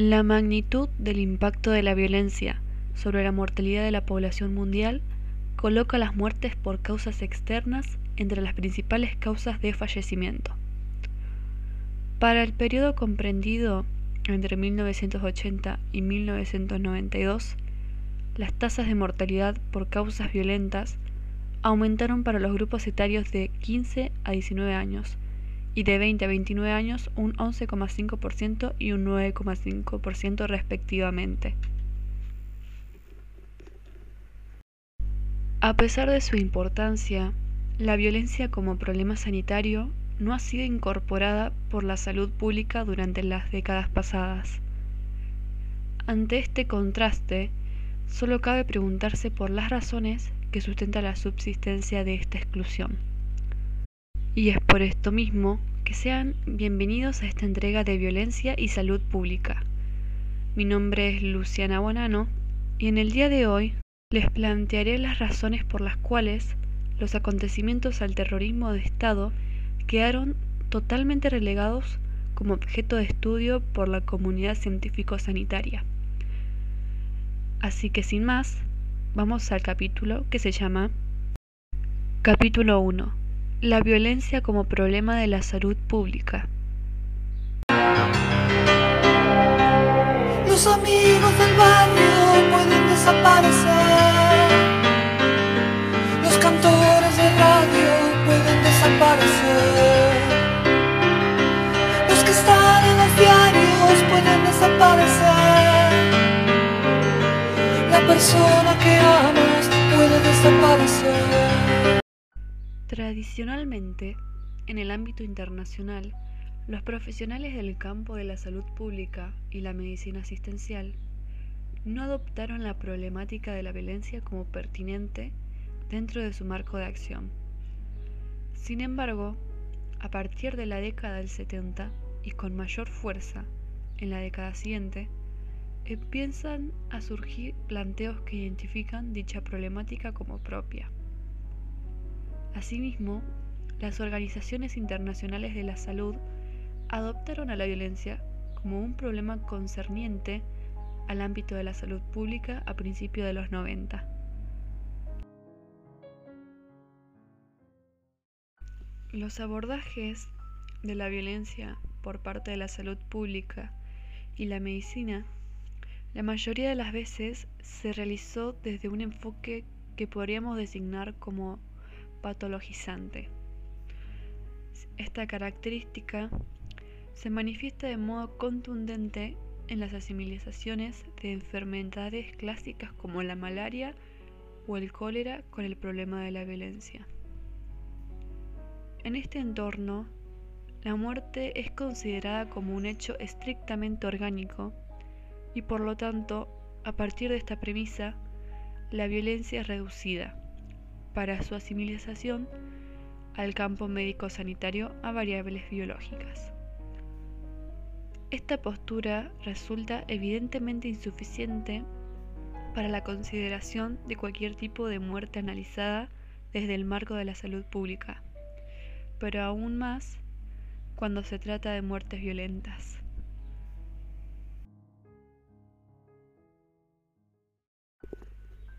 La magnitud del impacto de la violencia sobre la mortalidad de la población mundial coloca las muertes por causas externas entre las principales causas de fallecimiento. Para el periodo comprendido entre 1980 y 1992, las tasas de mortalidad por causas violentas aumentaron para los grupos etarios de 15 a 19 años y de 20 a 29 años un 11,5% y un 9,5% respectivamente. A pesar de su importancia, la violencia como problema sanitario no ha sido incorporada por la salud pública durante las décadas pasadas. Ante este contraste, solo cabe preguntarse por las razones que sustentan la subsistencia de esta exclusión. Y es por esto mismo que sean bienvenidos a esta entrega de violencia y salud pública. Mi nombre es Luciana Bonano y en el día de hoy les plantearé las razones por las cuales los acontecimientos al terrorismo de Estado quedaron totalmente relegados como objeto de estudio por la comunidad científico-sanitaria. Así que sin más, vamos al capítulo que se llama Capítulo 1 la violencia como problema de la salud pública. Los amigos del barrio pueden desaparecer. Los cantores de radio pueden desaparecer. Los que están en los diarios pueden desaparecer. La persona Tradicionalmente, en el ámbito internacional, los profesionales del campo de la salud pública y la medicina asistencial no adoptaron la problemática de la violencia como pertinente dentro de su marco de acción. Sin embargo, a partir de la década del 70 y con mayor fuerza en la década siguiente, empiezan a surgir planteos que identifican dicha problemática como propia. Asimismo, las organizaciones internacionales de la salud adoptaron a la violencia como un problema concerniente al ámbito de la salud pública a principios de los 90. Los abordajes de la violencia por parte de la salud pública y la medicina, la mayoría de las veces se realizó desde un enfoque que podríamos designar como patologizante. Esta característica se manifiesta de modo contundente en las asimilizaciones de enfermedades clásicas como la malaria o el cólera con el problema de la violencia. En este entorno, la muerte es considerada como un hecho estrictamente orgánico y por lo tanto, a partir de esta premisa, la violencia es reducida para su asimilización al campo médico-sanitario a variables biológicas. Esta postura resulta evidentemente insuficiente para la consideración de cualquier tipo de muerte analizada desde el marco de la salud pública, pero aún más cuando se trata de muertes violentas.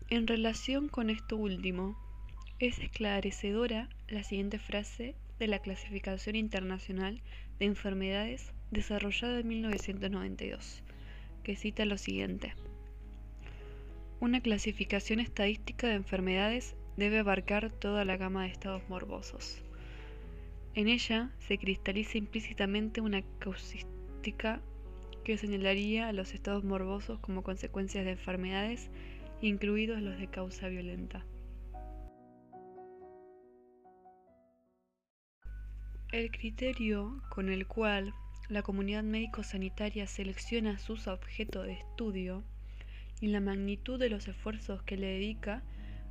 En relación con esto último, es esclarecedora la siguiente frase de la Clasificación Internacional de Enfermedades desarrollada en 1992, que cita lo siguiente. Una clasificación estadística de enfermedades debe abarcar toda la gama de estados morbosos. En ella se cristaliza implícitamente una causística que señalaría a los estados morbosos como consecuencias de enfermedades, incluidos los de causa violenta. El criterio con el cual la comunidad médico-sanitaria selecciona sus objetos de estudio y la magnitud de los esfuerzos que le dedica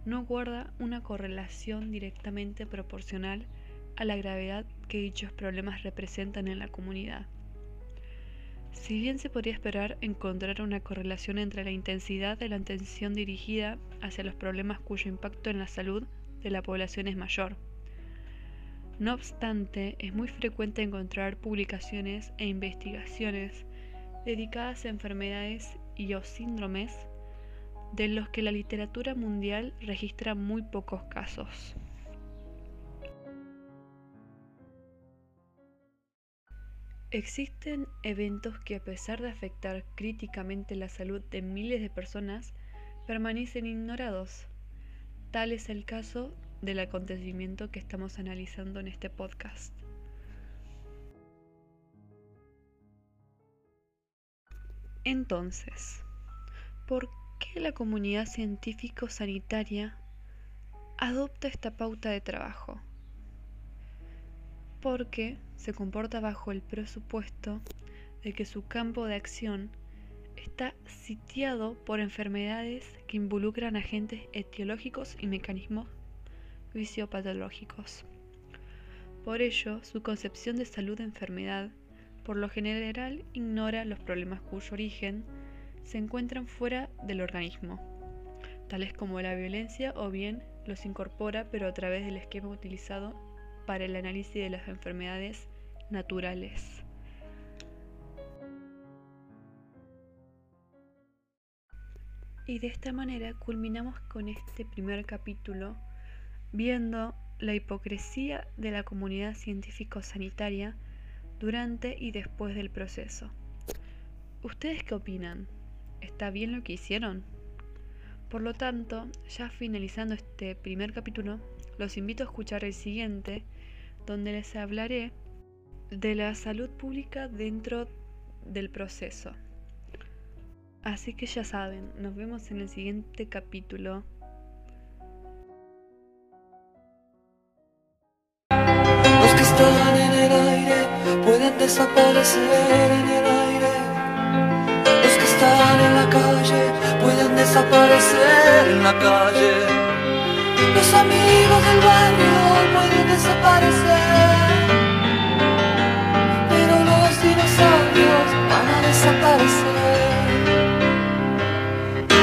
no guarda una correlación directamente proporcional a la gravedad que dichos problemas representan en la comunidad. Si bien se podría esperar encontrar una correlación entre la intensidad de la atención dirigida hacia los problemas cuyo impacto en la salud de la población es mayor, no obstante, es muy frecuente encontrar publicaciones e investigaciones dedicadas a enfermedades y o síndromes de los que la literatura mundial registra muy pocos casos. Existen eventos que a pesar de afectar críticamente la salud de miles de personas, permanecen ignorados. Tal es el caso del acontecimiento que estamos analizando en este podcast. Entonces, ¿por qué la comunidad científico-sanitaria adopta esta pauta de trabajo? Porque se comporta bajo el presupuesto de que su campo de acción está sitiado por enfermedades que involucran agentes etiológicos y mecanismos fisiopatológicos. Por ello, su concepción de salud-enfermedad por lo general ignora los problemas cuyo origen se encuentran fuera del organismo, tales como la violencia o bien los incorpora pero a través del esquema utilizado para el análisis de las enfermedades naturales. Y de esta manera culminamos con este primer capítulo viendo la hipocresía de la comunidad científico-sanitaria durante y después del proceso. ¿Ustedes qué opinan? ¿Está bien lo que hicieron? Por lo tanto, ya finalizando este primer capítulo, los invito a escuchar el siguiente, donde les hablaré de la salud pública dentro del proceso. Así que ya saben, nos vemos en el siguiente capítulo. desaparecer en el aire. Los que están en la calle pueden desaparecer en la calle. Los amigos del barrio pueden desaparecer. Pero los dinosaurios van a desaparecer.